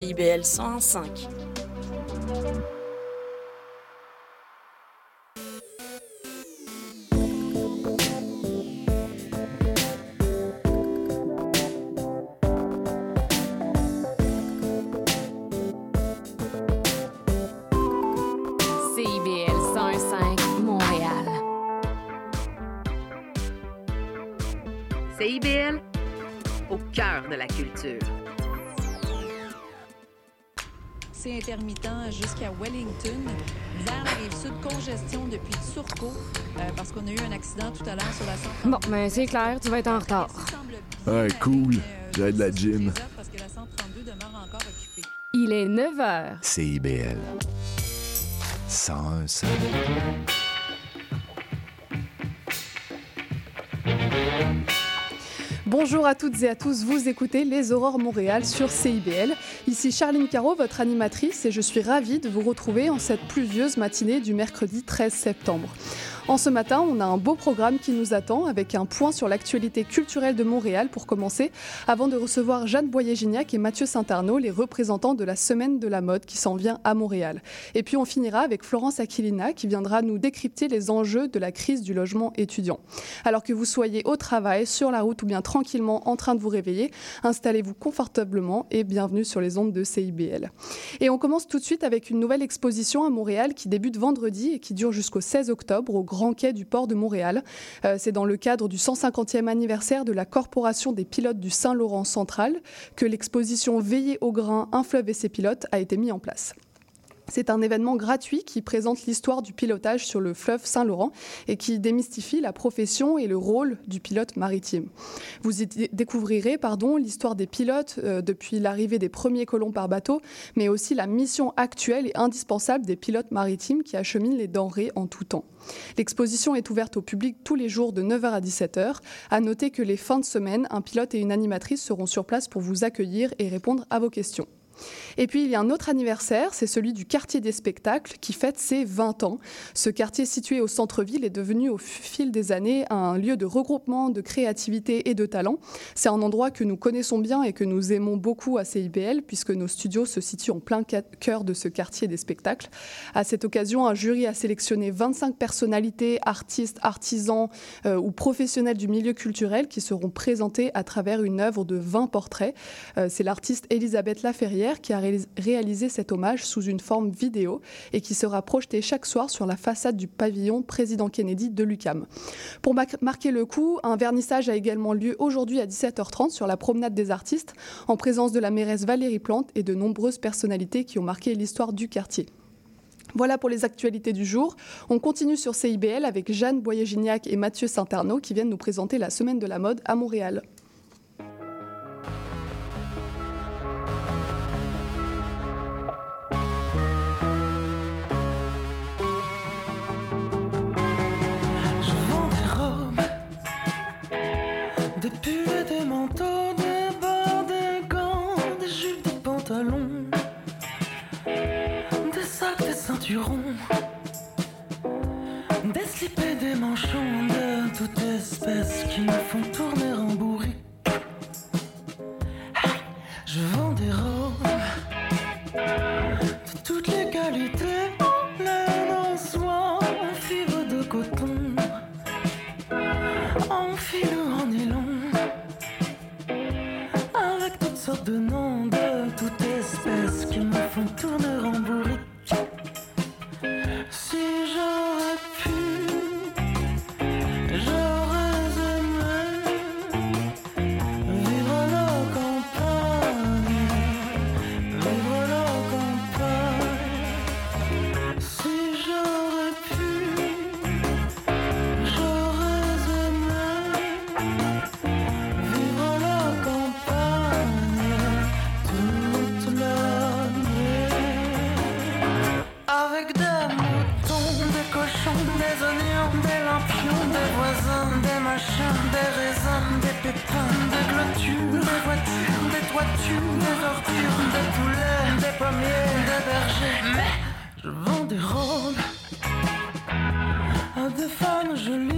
IBL 101.5. Wellington. Vers la rive sud, congestion depuis Turcot, euh, parce qu'on a eu un accident tout à l'heure sur la 132. Bon, ben c'est clair, tu vas être en retard. Ouais, cool. J'ai de la gym. Parce que la 132 demeure encore occupée. Il est 9 h. CIBL. 101 Bonjour à toutes et à tous, vous écoutez Les Aurores Montréal sur CIBL. Ici Charline Caro, votre animatrice, et je suis ravie de vous retrouver en cette pluvieuse matinée du mercredi 13 septembre. En ce matin, on a un beau programme qui nous attend avec un point sur l'actualité culturelle de Montréal pour commencer, avant de recevoir Jeanne Boyer-Gignac et Mathieu Saint-Arnaud, les représentants de la Semaine de la mode qui s'en vient à Montréal. Et puis on finira avec Florence Aquilina qui viendra nous décrypter les enjeux de la crise du logement étudiant. Alors que vous soyez au travail, sur la route ou bien tranquillement en train de vous réveiller, installez-vous confortablement et bienvenue sur les ondes de CIBL. Et on commence tout de suite avec une nouvelle exposition à Montréal qui débute vendredi et qui dure jusqu'au 16 octobre au Grand Quai du port de Montréal. Euh, C'est dans le cadre du 150e anniversaire de la Corporation des pilotes du Saint-Laurent central que l'exposition Veiller au grain, un fleuve et ses pilotes a été mise en place. C'est un événement gratuit qui présente l'histoire du pilotage sur le fleuve Saint-Laurent et qui démystifie la profession et le rôle du pilote maritime. Vous y dé- découvrirez pardon, l'histoire des pilotes euh, depuis l'arrivée des premiers colons par bateau, mais aussi la mission actuelle et indispensable des pilotes maritimes qui acheminent les denrées en tout temps. L'exposition est ouverte au public tous les jours de 9h à 17h. À noter que les fins de semaine, un pilote et une animatrice seront sur place pour vous accueillir et répondre à vos questions. Et puis il y a un autre anniversaire, c'est celui du quartier des spectacles qui fête ses 20 ans. Ce quartier situé au centre-ville est devenu au fil des années un lieu de regroupement, de créativité et de talent. C'est un endroit que nous connaissons bien et que nous aimons beaucoup à CIBL puisque nos studios se situent en plein cœur de ce quartier des spectacles. À cette occasion, un jury a sélectionné 25 personnalités, artistes, artisans euh, ou professionnels du milieu culturel qui seront présentés à travers une œuvre de 20 portraits. Euh, c'est l'artiste Elisabeth Laferrière qui a réalis- réalisé cet hommage sous une forme vidéo et qui sera projeté chaque soir sur la façade du pavillon Président Kennedy de l'UCAM. Pour ma- marquer le coup, un vernissage a également lieu aujourd'hui à 17h30 sur la promenade des artistes en présence de la mairesse Valérie Plante et de nombreuses personnalités qui ont marqué l'histoire du quartier. Voilà pour les actualités du jour. On continue sur CIBL avec Jeanne Boyer-Gignac et Mathieu Saint-Arnaud qui viennent nous présenter la semaine de la mode à Montréal. Je vends des robes. À des femmes jolies,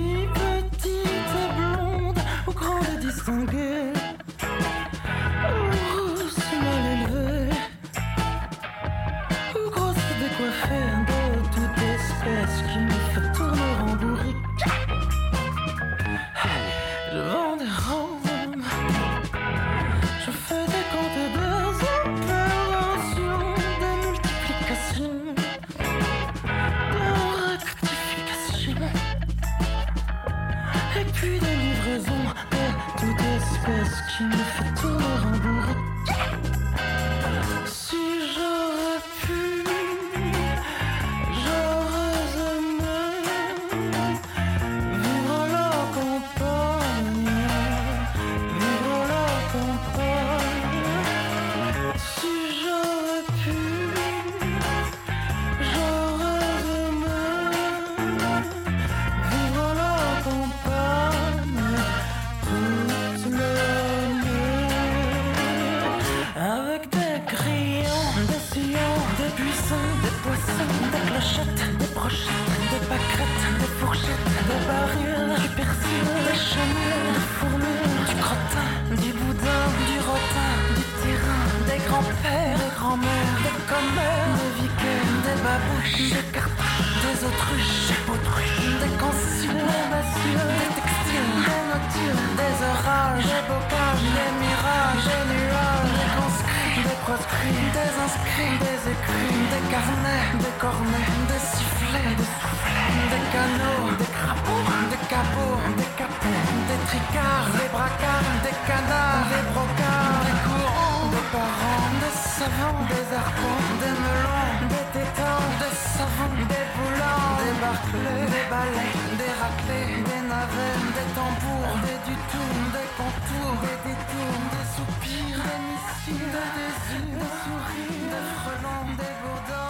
canards, des brocards, des courants, des parents, des savants, des arpents, des melons, des tétans, des savons, des boulons, des barclés, des balais, des raclés, des navets, des tambours, des dutours, des contours, des détours, des soupirs, des missiles, des désirs, des souris, des frelons, des bourdons,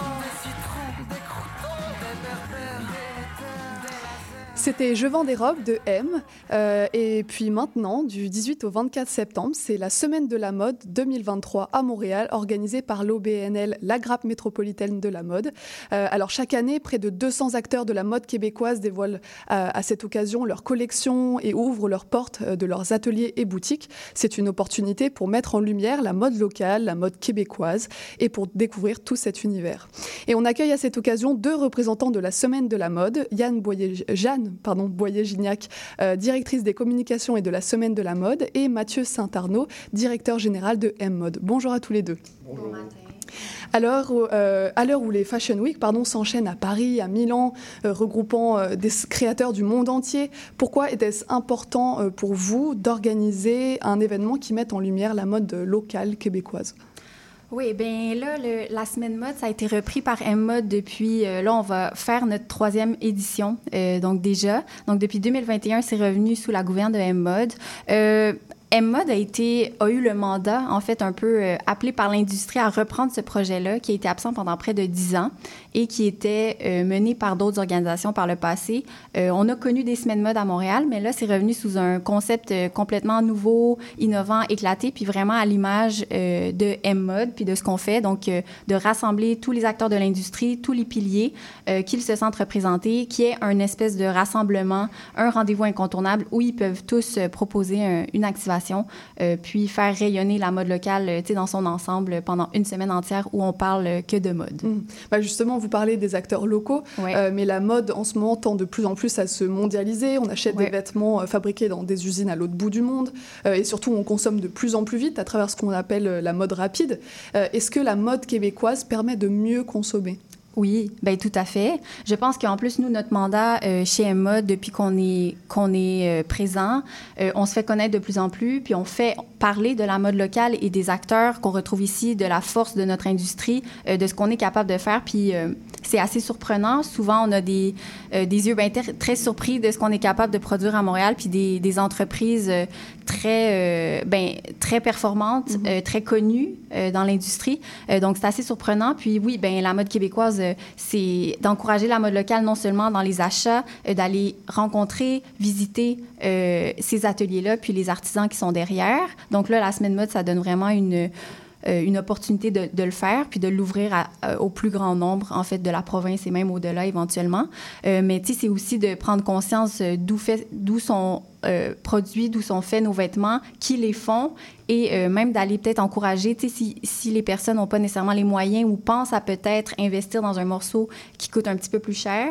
C'était Je vends des robes de M. Euh, et puis maintenant, du 18 au 24 septembre, c'est la Semaine de la mode 2023 à Montréal, organisée par l'OBNL, la grappe métropolitaine de la mode. Euh, alors chaque année, près de 200 acteurs de la mode québécoise dévoilent euh, à cette occasion leurs collections et ouvrent leurs portes euh, de leurs ateliers et boutiques. C'est une opportunité pour mettre en lumière la mode locale, la mode québécoise et pour découvrir tout cet univers. Et on accueille à cette occasion deux représentants de la Semaine de la mode, Yann Boyer, Jeanne pardon, Boyer-Gignac, euh, directrice des communications et de la Semaine de la mode, et Mathieu Saint-Arnaud, directeur général de M-Mode. Bonjour à tous les deux. Où, euh, à l'heure où les Fashion Week pardon, s'enchaînent à Paris, à Milan, euh, regroupant euh, des créateurs du monde entier, pourquoi était-ce important euh, pour vous d'organiser un événement qui mette en lumière la mode locale québécoise? Oui, bien là, le- la semaine mode, ça a été repris par M-Mode depuis, euh, là, on va faire notre troisième édition, euh, donc déjà. Donc depuis 2021, c'est revenu sous la gouverne de M-Mode. Euh, M-Mode a, eu le mandat, en fait, un peu euh, appelé par l'industrie à reprendre ce projet-là, qui a été absent pendant près de dix ans et qui était euh, mené par d'autres organisations par le passé. Euh, on a connu des semaines mode à Montréal, mais là, c'est revenu sous un concept complètement nouveau, innovant, éclaté, puis vraiment à l'image de M-Mode, puis de ce qu'on fait. Donc, de rassembler tous les acteurs de l'industrie, tous les piliers, qu'ils se sentent représentés, qui est un espèce de rassemblement, un rendez-vous incontournable où ils peuvent tous proposer un- une activation, euh, puis faire rayonner la mode locale euh, dans son ensemble pendant une semaine entière où on parle euh, que de mode. Mm. Bah justement, vous parlez des acteurs locaux, Ouais. euh, mais la mode en ce moment tend de plus en plus à se mondialiser. On achète Ouais. des vêtements fabriqués dans des usines à l'autre bout du monde, euh, et surtout on consomme de plus en plus vite à travers ce qu'on appelle la mode rapide. Est-ce que la mode québécoise permet de mieux consommer? Oui, ben tout à fait. Je pense qu'en plus, nous, notre mandat euh, chez Emma, depuis qu'on est, qu'on est euh, présent, euh, on se fait connaître de plus en plus, puis on fait parler de la mode locale et des acteurs qu'on retrouve ici, de la force de notre industrie, euh, de ce qu'on est capable de faire. Puis c'est assez surprenant. Souvent, on a des, euh, des yeux ben, très surpris de ce qu'on est capable de produire à Montréal, puis des, des entreprises euh, très, euh, ben, très performantes, euh, très connues dans l'industrie. Donc, c'est assez surprenant. Puis oui, ben, la mode québécoise, c'est d'encourager la mode locale non seulement dans les achats, d'aller rencontrer, visiter ces ateliers-là, puis les artisans qui sont derrière. Donc là, la semaine mode, ça donne vraiment une euh, une opportunité de, le faire, puis de l'ouvrir à- au plus grand nombre, en fait, de la province et même au-delà éventuellement. Euh, mais, tu sais, c'est aussi de prendre conscience euh, d'où sont euh, produits, d'où sont faits nos vêtements, qui les font, et euh, même d'aller peut-être encourager, si, si les personnes n'ont pas nécessairement les moyens ou pensent à peut-être investir dans un morceau qui coûte un petit peu plus cher,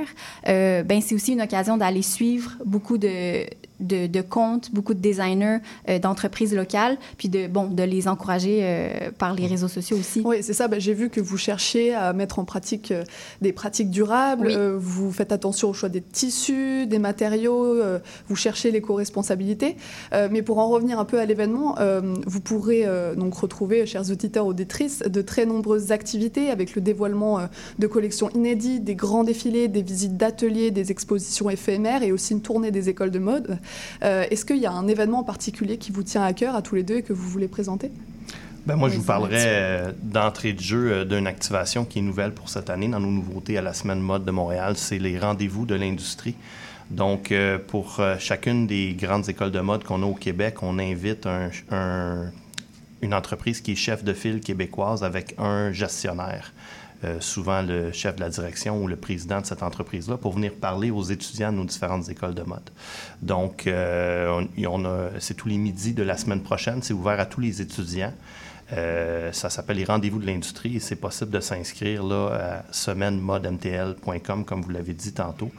euh, ben c'est aussi une occasion d'aller suivre beaucoup de, de, de comptes, beaucoup de designers euh, d'entreprises locales, puis de, bon, de les encourager euh, par les réseaux sociaux aussi. Oui, c'est ça. Bah, J'ai vu que vous cherchiez à mettre en pratique euh, des pratiques durables. Oui. euh, vous faites attention au choix des tissus, des matériaux. euh, vous cherchez l'éco-responsabilité. Euh, mais pour en revenir un peu à l'événement, euh, vous pourrez euh, donc retrouver, chers auditeurs auditrices, de très nombreuses activités avec le dévoilement euh, de collections inédites, des grands défilés, des visites d'ateliers, des expositions éphémères et aussi une tournée des écoles de mode. Euh, Est-ce qu'il y a un événement en particulier qui vous tient à cœur à tous les deux et que vous voulez présenter? Ben moi, je vous parlerai euh, d'entrée de jeu euh, d'une activation qui est nouvelle pour cette année dans nos nouveautés à la Semaine Mode de Montréal. C'est les rendez-vous de l'industrie. Donc, euh, pour chacune des grandes écoles de mode qu'on a au Québec, on invite un- un- une entreprise qui est chef de file québécoise avec un gestionnaire. Euh, souvent le chef de la direction ou le président de cette entreprise-là, pour venir parler aux étudiants de nos différentes écoles de mode. Donc, euh, on, c'est tous les midis de la semaine prochaine. C'est ouvert à tous les étudiants. Euh, ça s'appelle les rendez-vous de l'industrie et c'est possible de s'inscrire là à semainemodemtl.com, comme vous l'avez dit tantôt,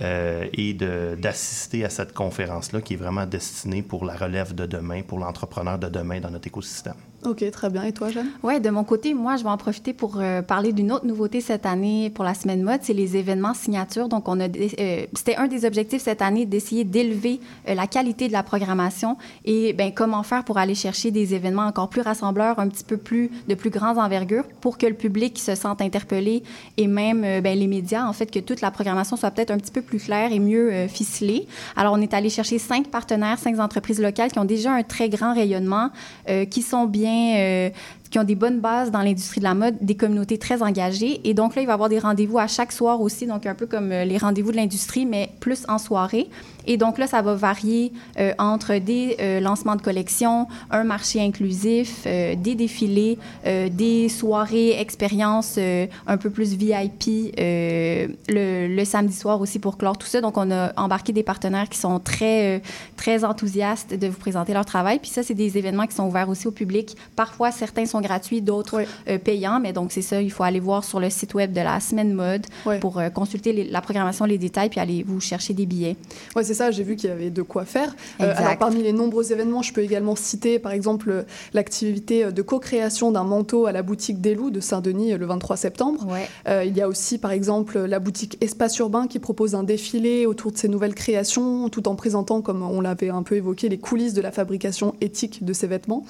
euh, et d'assister à cette conférence-là qui est vraiment destinée pour la relève de demain, pour l'entrepreneur de demain dans notre écosystème. OK, très bien. Et toi, Jeanne? Oui, de mon côté, moi, je vais en profiter pour euh, parler d'une autre nouveauté cette année pour la semaine mode, c'est les événements signatures. Donc, on a, euh, c'était un des objectifs cette année d'essayer d'élever euh, la qualité de la programmation et ben comment faire pour aller chercher des événements encore plus rassembleurs, un petit peu plus de plus grandes envergures pour que le public se sente interpellé et même ben, les médias, en fait, que toute la programmation soit peut-être un petit peu plus claire et mieux ficelée. Alors, on est allé chercher cinq partenaires, cinq entreprises locales qui ont déjà un très grand rayonnement, qui sont bien euh, qui ont des bonnes bases dans l'industrie de la mode, des communautés très engagées. Et donc là, il va y avoir des rendez-vous à chaque soir aussi, donc un peu comme euh, les rendez-vous de l'industrie, mais plus en soirée. Et donc là, ça va varier euh, entre des lancements de collections, un marché inclusif, des défilés, des soirées expériences un peu plus VIP le, le, samedi soir aussi pour clore tout ça. Donc, on a embarqué des partenaires qui sont très, très enthousiastes de vous présenter leur travail. Puis ça, c'est des événements qui sont ouverts aussi au public. Parfois, certains sont gratuits, d'autres euh, payants, mais donc c'est ça, il faut aller voir sur le site web de la semaine mode pour euh, consulter la programmation, les détails, puis aller vous chercher des billets. Oui, c'est ça, j'ai vu qu'il y avait de quoi faire. Euh, alors, parmi les nombreux événements, je peux également citer, par exemple, l'activité de co-création d'un manteau à la boutique des Loups de Saint-Denis le 23 septembre. il y a aussi, par exemple, la boutique Espace Urbain qui propose un défilé autour de ces nouvelles créations, tout en présentant, comme on l'avait un peu évoqué, les coulisses de la fabrication éthique de ces vêtements.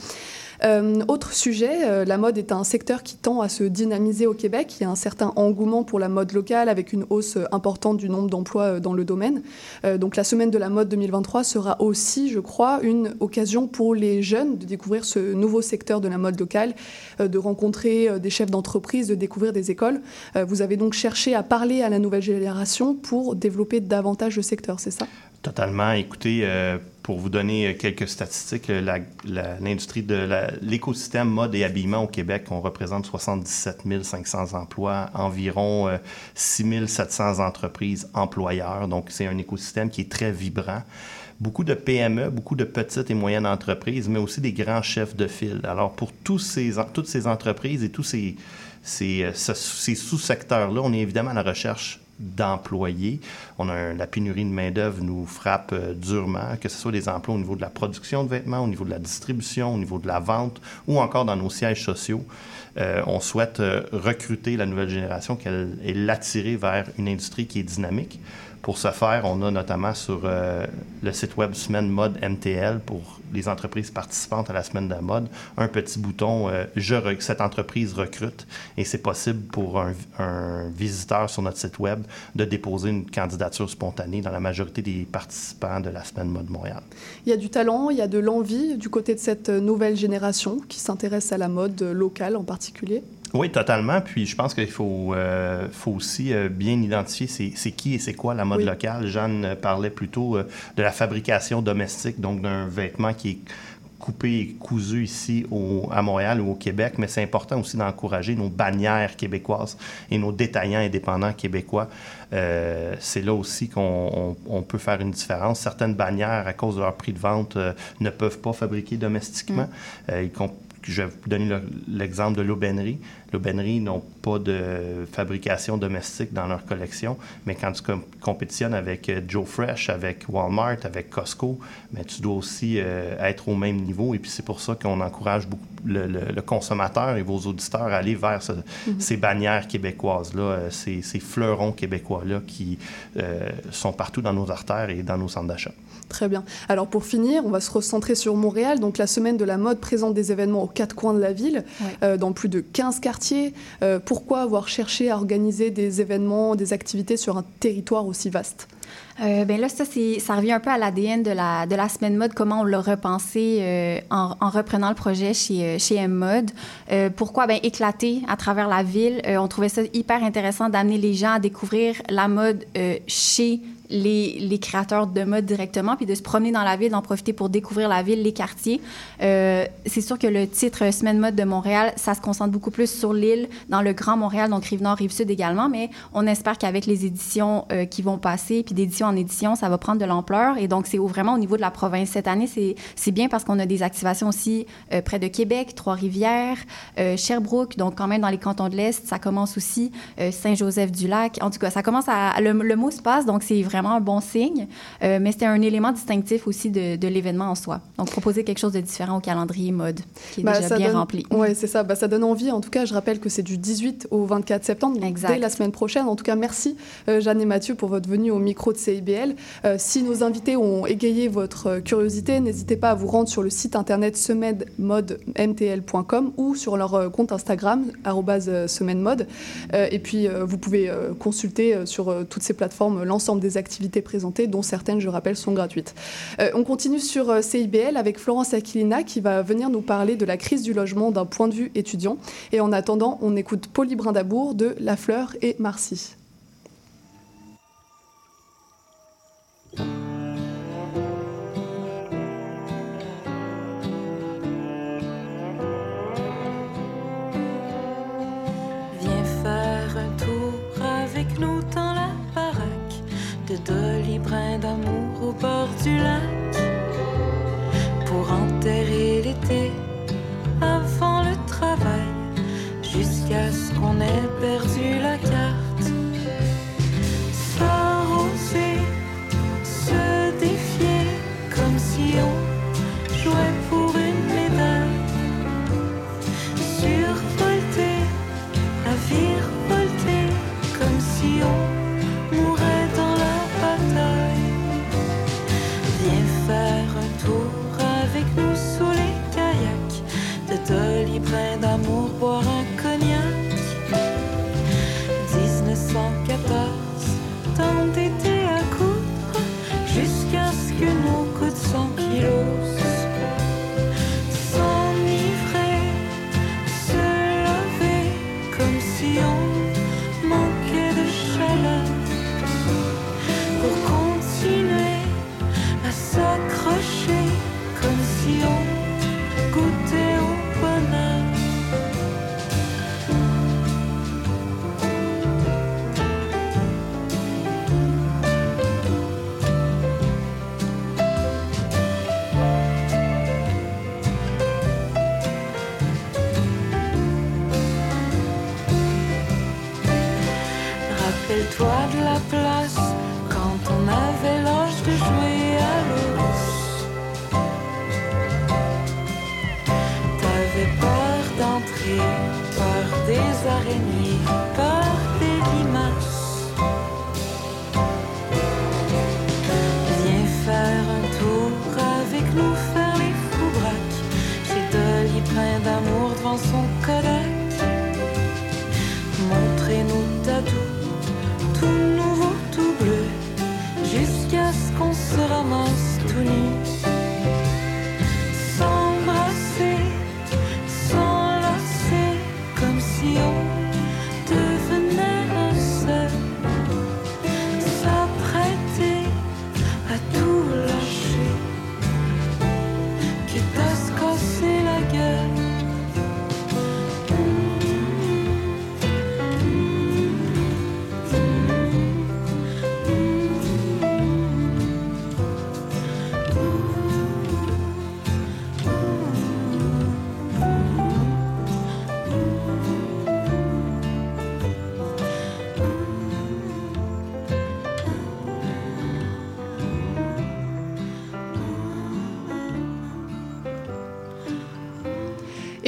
Euh, autre sujet, euh, la mode est un secteur qui tend à se dynamiser au Québec. Il y a un certain engouement pour la mode locale avec une hausse importante du nombre d'emplois euh, dans le domaine. donc la semaine de la mode 2023 sera aussi, je crois, une occasion pour les jeunes de découvrir ce nouveau secteur de la mode locale, de rencontrer des chefs d'entreprise, de découvrir des écoles. vous avez donc cherché à parler à la nouvelle génération pour développer davantage le secteur, c'est ça? Totalement. Écoutez, pour vous donner euh, quelques statistiques, euh, l'industrie de l'écosystème mode et habillement au Québec, on représente 77 500 emplois, environ 6 euh, 700 entreprises employeurs. Donc, c'est un écosystème qui est très vibrant beaucoup de PME, beaucoup de petites et moyennes entreprises, mais aussi des grands chefs de file. Alors, pour tous ces, toutes ces entreprises et tous ces sous-secteurs-là, on est évidemment à la recherche d'employés. On a la pénurie de main-d'œuvre nous frappe euh, durement, que ce soit des emplois au niveau de la production de vêtements, au niveau de la distribution, au niveau de la vente ou encore dans nos sièges sociaux. Euh, on souhaite euh, recruter la nouvelle génération, qu'elle est l'attirer vers une industrie qui est dynamique. Pour ce faire, on a notamment sur euh, le site web Semaine Mode MTL pour les entreprises participantes à la Semaine de la mode un petit bouton euh, je cette entreprise recrute et c'est possible pour un, visiteur sur notre site web de déposer une candidature spontanée dans la majorité des participants de la Semaine Mode Montréal. Il y a du talent, il y a de l'envie du côté de cette nouvelle génération qui s'intéresse à la mode locale en particulier. Oui, totalement. Puis je pense qu'il faut, euh, faut aussi euh, bien identifier c'est qui et c'est quoi la mode locale. Jeanne parlait plutôt euh, de la fabrication domestique, donc d'un vêtement qui est coupé et cousu ici au, à Montréal ou au Québec, mais c'est important aussi d'encourager nos bannières québécoises et nos détaillants indépendants québécois. c'est là aussi qu'on on, peut faire une différence. Certaines bannières, à cause de leur prix de vente, ne peuvent pas fabriquer domestiquement. Mm. je vais vous donner l'exemple de l'aubainerie. L'aubainerie n'ont pas de fabrication domestique dans leur collection, mais quand tu compétitionnes avec euh, Joe Fresh, avec Walmart, avec Costco, mais tu dois aussi euh, être au même niveau. Et puis c'est pour ça qu'on encourage beaucoup le, consommateur et vos auditeurs à aller vers mm-hmm. ces bannières québécoises-là, euh, ces, ces, fleurons québécois-là qui sont partout dans nos artères et dans nos centres d'achat. Très bien. Alors pour finir, on va se recentrer sur Montréal. Donc la semaine de la mode présente des événements aux quatre coins de la ville, dans plus de 15 quartiers euh, pourquoi avoir cherché à organiser des événements, des activités sur un territoire aussi vaste? Euh, ben là, ça, ça revient un peu à l'ADN de la, de la semaine mode, comment on l'a repensé euh, en, reprenant le projet chez, chez M-Mode. pourquoi? Ben, éclater à travers la ville? on trouvait ça hyper intéressant d'amener les gens à découvrir la mode chez les, créateurs de mode directement, puis de se promener dans la ville, d'en profiter pour découvrir la ville, les quartiers. Euh, c'est sûr que le titre Semaine mode de Montréal, ça se concentre beaucoup plus sur l'île, dans le Grand Montréal, donc Rive-Nord, Rive-Sud également, mais on espère qu'avec les éditions euh, qui vont passer, puis d'édition en édition, ça va prendre de l'ampleur. Et donc, c'est vraiment au niveau de la province. Cette année, c'est bien parce qu'on a des activations aussi euh, près de Québec, Trois-Rivières, euh, Sherbrooke, donc quand même dans les cantons de l'Est, ça commence aussi Saint-Joseph-du-Lac. En tout cas, ça commence à... Le, le mot se passe, donc c'est vraiment un bon signe. mais c'était un élément distinctif aussi de, de l'événement en soi. Donc, proposer quelque chose de différent au calendrier mode, qui est bah, déjà bien rempli. Oui, c'est ça. Bah, ça donne envie. En tout cas, je rappelle que c'est du 18 au 24 septembre, dès la semaine prochaine. En tout cas, merci euh, Jeanne et Mathieu pour votre venue au micro de CIBL. Euh, si nos invités ont égayé votre euh, curiosité, n'hésitez pas à vous rendre sur le site internet semedmodemtl.com ou sur leur compte Instagram @semedmode. et puis, vous pouvez consulter sur toutes ces plateformes l'ensemble des activités présentées, dont certaines, je rappelle, sont gratuites. on continue sur CIBL avec Florence Aquilina qui va venir nous parler de la crise du logement d'un point de vue étudiant. Et en attendant, on écoute Polly Brindabour de La Fleur et Marcy. Au bord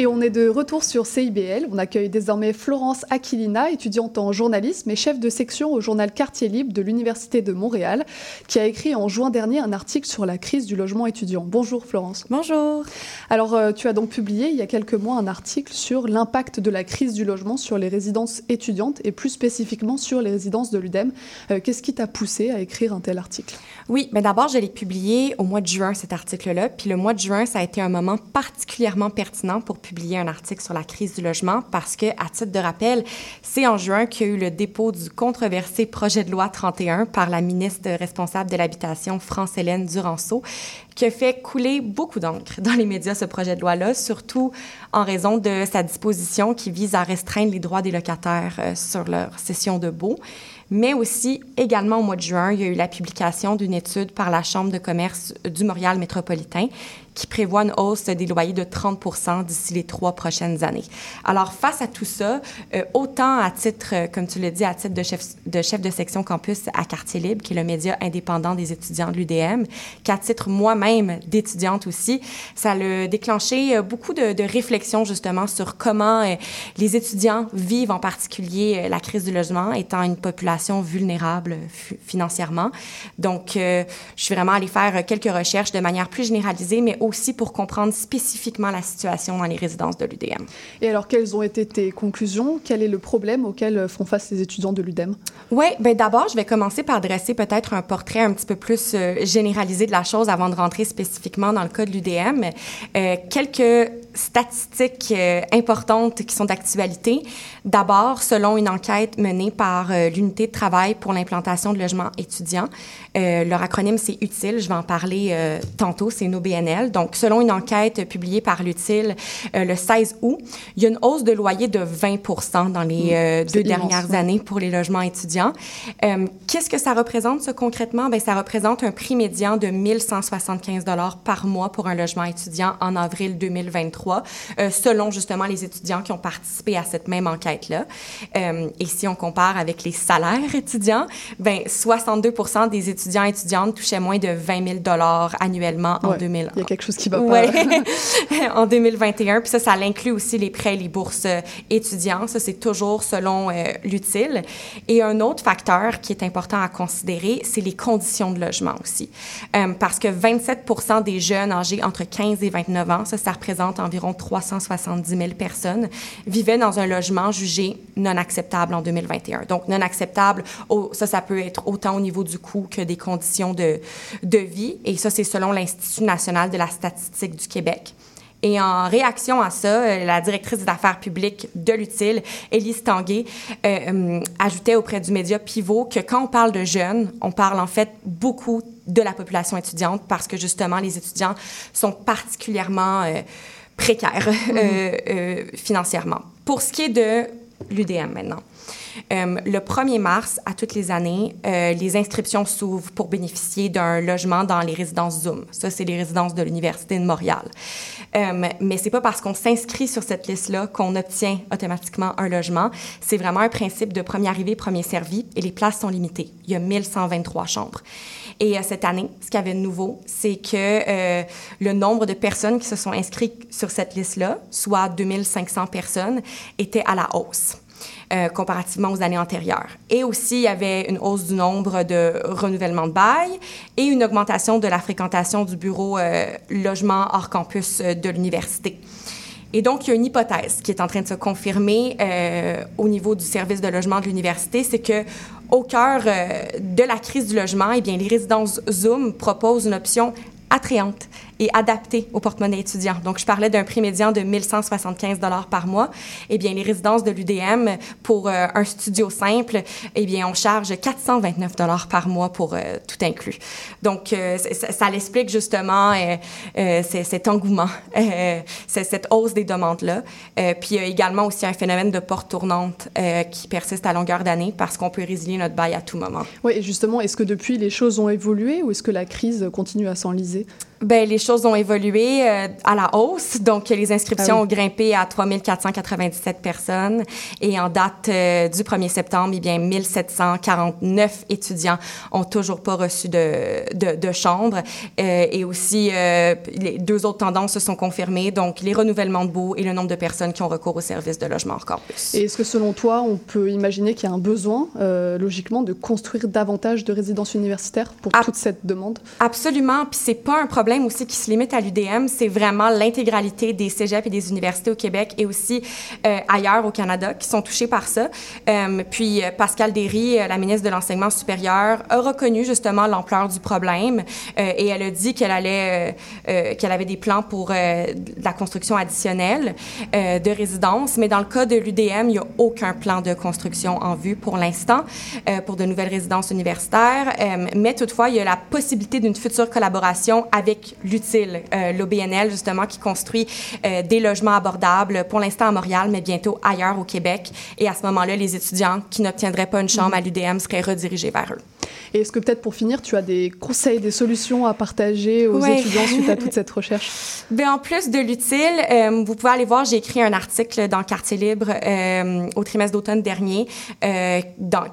Et on est de retour sur CIBL. On accueille désormais Florence Aquilina, étudiante en journalisme et chef de section au journal Quartier Libre de l'Université de Montréal, qui a écrit en juin dernier un article sur la crise du logement étudiant. Bonjour Florence. Bonjour. Alors, euh, tu as donc publié il y a quelques mois un article sur l'impact de la crise du logement sur les résidences étudiantes et plus spécifiquement sur les résidences de l'UDEM. Euh, Qu'est-ce qui t'a poussé à écrire un tel article? Oui, mais d'abord, je l'ai publié au mois de juin, cet article-là. Puis le mois de juin, ça a été un moment particulièrement pertinent pour publier publié un article sur la crise du logement parce que, à titre de rappel, c'est en juin qu'il y a eu le dépôt du controversé projet de loi 31 par la ministre responsable de l'habitation, France-Hélène Duranceau, qui a fait couler beaucoup d'encre dans les médias, ce projet de loi-là, surtout en raison de sa disposition qui vise à restreindre les droits des locataires euh, sur leur cession de baux. Mais aussi, également au mois de juin, il y a eu la publication d'une étude par la Chambre de commerce du Montréal métropolitain qui prévoit une hausse des loyers de 30 d'ici les trois prochaines années. Alors, face à tout ça, euh, autant à titre, euh, comme tu l'as dit, à titre de chef, de chef de section campus à Quartier Libre, qui est le média indépendant des étudiants de l'UDM, qu'à titre moi-même d'étudiante aussi, ça a déclenché euh, beaucoup de, de réflexions justement sur comment les étudiants vivent en particulier la crise du logement, étant une population vulnérable financièrement. Donc, je suis vraiment allée faire quelques recherches de manière plus généralisée, mais aussi pour comprendre spécifiquement la situation dans les résidences de l'UDM. Et alors, quelles ont été tes conclusions? Quel est le problème auquel font face les étudiants de l'UDM? Oui, bien d'abord, je vais commencer par dresser peut-être un portrait un petit peu plus euh, généralisé de la chose avant de rentrer spécifiquement dans le cas de l'UDM. Euh, quelques statistiques euh, importantes qui sont d'actualité. D'abord, selon une enquête menée par euh, l'unité de travail pour l'implantation de logements étudiants, euh, leur acronyme c'est UTIL, je vais en parler tantôt, c'est une OBNL. Donc, selon une enquête publiée par l'UTIL le 16 août, il y a une hausse de loyer de 20% dans les mmh, deux dernières années pour les logements étudiants. Qu'est-ce que ça représente, ça, concrètement? Bien, ça représente un prix médian de 1175 par mois pour un logement étudiant en avril 2023, selon justement les étudiants qui ont participé à cette même enquête-là. et si on compare avec les salaires étudiants, ben 62 des étudiants et étudiantes touchaient moins de 20 000 dollars annuellement en 2000. Il y a quelque chose qui va pas. Ouais. en 2021. Puis ça, ça inclut aussi les prêts, les bourses euh, étudiants. Ça, c'est toujours selon euh, l'utile. Et un autre facteur qui est important à considérer, c'est les conditions de logement aussi. Euh, parce que 27 des jeunes âgés entre 15 et 29 ans, ça, ça représente environ 370 000 personnes, vivaient dans un logement jugé non acceptable en 2021. Donc, non acceptable, ça, ça peut être autant au niveau du coût que des conditions de, de vie. Et ça, c'est selon l'Institut national de la statistique du Québec. Et en réaction à ça, euh, la directrice des affaires publiques de l'utile, Élise Tanguay, euh, euh, ajoutait auprès du média Pivot que quand on parle de jeunes, on parle en fait beaucoup de la population étudiante parce que justement, les étudiants sont particulièrement précaires mm-hmm. financièrement. Pour ce qui est de l'UDM maintenant. Euh, le 1er mars, à toutes les années, euh, les inscriptions s'ouvrent pour bénéficier d'un logement dans les résidences Zoom. Ça, c'est les résidences de l'Université de Montréal. Euh, mais c'est pas parce qu'on s'inscrit sur cette liste-là qu'on obtient automatiquement un logement. C'est vraiment un principe de premier arrivé, premier servi, et les places sont limitées. Il y a 1123 chambres. Et euh, cette année, ce qu'il y avait de nouveau, c'est que euh, le nombre de personnes qui se sont inscrites sur cette liste-là, soit 2500 personnes, était à la hausse. Euh, comparativement aux années antérieures. Et aussi, il y avait une hausse du nombre de renouvellements de bail et une augmentation de la fréquentation du bureau euh, logement hors campus euh, de l'université. Et donc, il y a une hypothèse qui est en train de se confirmer au niveau du service de logement de l'université, c'est que au cœur de la crise du logement, eh les résidences Zoom proposent une option attrayante et adapté au porte-monnaie étudiant. Donc, je parlais d'un prix médian de 1175 dollars par mois. Eh bien, les résidences de l'UDM, pour euh, un studio simple, eh bien, on charge 429 dollars par mois pour euh, tout inclus. Donc, euh, ça, ça l'explique justement cet engouement, cette hausse des demandes-là. puis, il y a également aussi un phénomène de porte tournante qui persiste à longueur d'année parce qu'on peut résilier notre bail à tout moment. Oui, et justement, est-ce que depuis, les choses ont évolué ou est-ce que la crise continue à s'enliser? Ben, les choses ont évolué euh, à la hausse. Donc, les inscriptions ah ont grimpé à 3 497 personnes. Et en date euh, du 1er septembre, eh bien, 1749 étudiants ont toujours pas reçu de, de, de chambre. Euh, et aussi, les deux autres tendances se sont confirmées. Donc, les renouvellements de baux et le nombre de personnes qui ont recours au service de logement hors campus. Et est-ce que, selon toi, on peut imaginer qu'il y a un besoin, logiquement, de construire davantage de résidences universitaires pour toute cette demande? Absolument. Puis, c'est pas un problème aussi qui se limite à l'UDM, c'est vraiment l'intégralité des cégeps et des universités au Québec et aussi euh, ailleurs au Canada qui sont touchés par ça. Euh, puis euh, Pascal Derry, euh, la ministre de l'Enseignement supérieur, a reconnu justement l'ampleur du problème euh, et elle a dit qu'elle allait, qu'elle avait des plans pour de la construction additionnelle de résidences. Mais dans le cas de l'UDM, il n'y a aucun plan de construction en vue pour l'instant pour de nouvelles résidences universitaires. mais toutefois, il y a la possibilité d'une future collaboration avec l'utile, l'OBNL justement, qui construit des logements abordables pour l'instant à Montréal, mais bientôt ailleurs au Québec. Et à ce moment-là, les étudiants qui n'obtiendraient pas une chambre à l'UDM seraient redirigés vers eux. Et est-ce que peut-être pour finir, tu as des conseils, des solutions à partager aux Ouais. étudiants suite à toute cette recherche? Ben, en plus de l'utile, euh, vous pouvez aller voir, j'ai écrit un article dans Quartier Libre euh, au trimestre d'automne dernier euh, dans,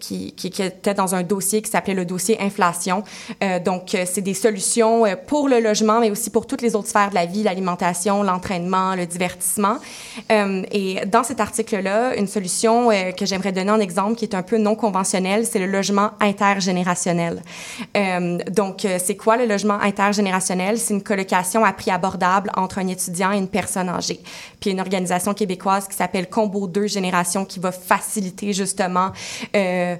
qui, qui, était dans un dossier qui s'appelait le dossier inflation. Euh, donc, c'est des solutions pour le logement, mais aussi pour toutes les autres sphères de la vie, l'alimentation, l'entraînement, le divertissement. Et dans cet article-là, une solution que j'aimerais donner en exemple qui est un peu non conventionnelle, c'est le logement intergénérationnel. Euh, donc, euh, c'est quoi le logement intergénérationnel? C'est une colocation à prix abordable entre un étudiant et une personne âgée. Puis, une organisation québécoise qui s'appelle Combo 2 Génération qui va faciliter justement euh,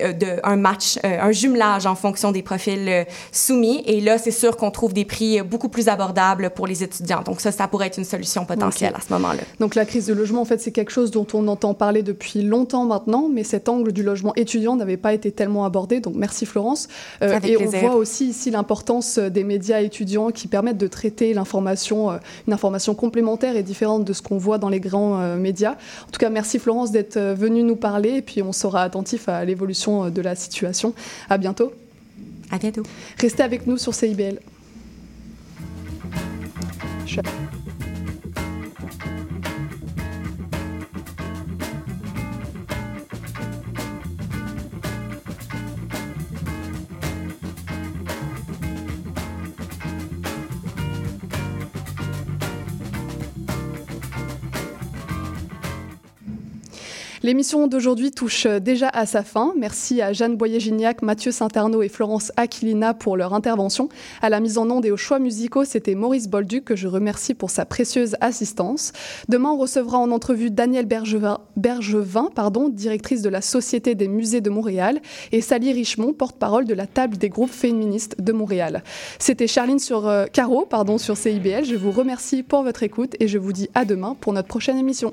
euh, de, un match, euh, un jumelage en fonction des profils soumis. Et là, c'est sûr qu'on trouve des prix beaucoup plus abordables pour les étudiants. Donc, ça, ça pourrait être une solution potentielle à ce moment-là. Donc la crise de logement, en fait, c'est quelque chose dont on entend parler depuis longtemps maintenant, mais cet angle du logement étudiant n'avait pas été tellement abordé. Donc merci Florence. Euh, Avec et plaisir. on voit aussi ici l'importance euh, des médias étudiants qui permettent de traiter l'information, euh, une information complémentaire et différente de ce qu'on voit dans les grands médias. En tout cas, merci Florence d'être venue nous parler et puis on sera attentif à l'évolution de la situation. À bientôt. À bientôt. Restez avec nous sur CIBL. Je- L'émission d'aujourd'hui touche déjà à sa fin. Merci à Jeanne Boyer-Gignac, Mathieu Saint-Arnaud et Florence Aquilina pour leur intervention. À la mise en onde et aux choix musicaux, c'était Maurice Bolduc que je remercie pour sa précieuse assistance. Demain, on recevra en entrevue Danielle Bergevin, directrice de la Société des musées de Montréal, et Sally Richemont, porte-parole de la table des groupes féministes de Montréal. C'était Charline sur euh, Caro, pardon, sur CIBL. Je vous remercie pour votre écoute et je vous dis à demain pour notre prochaine émission.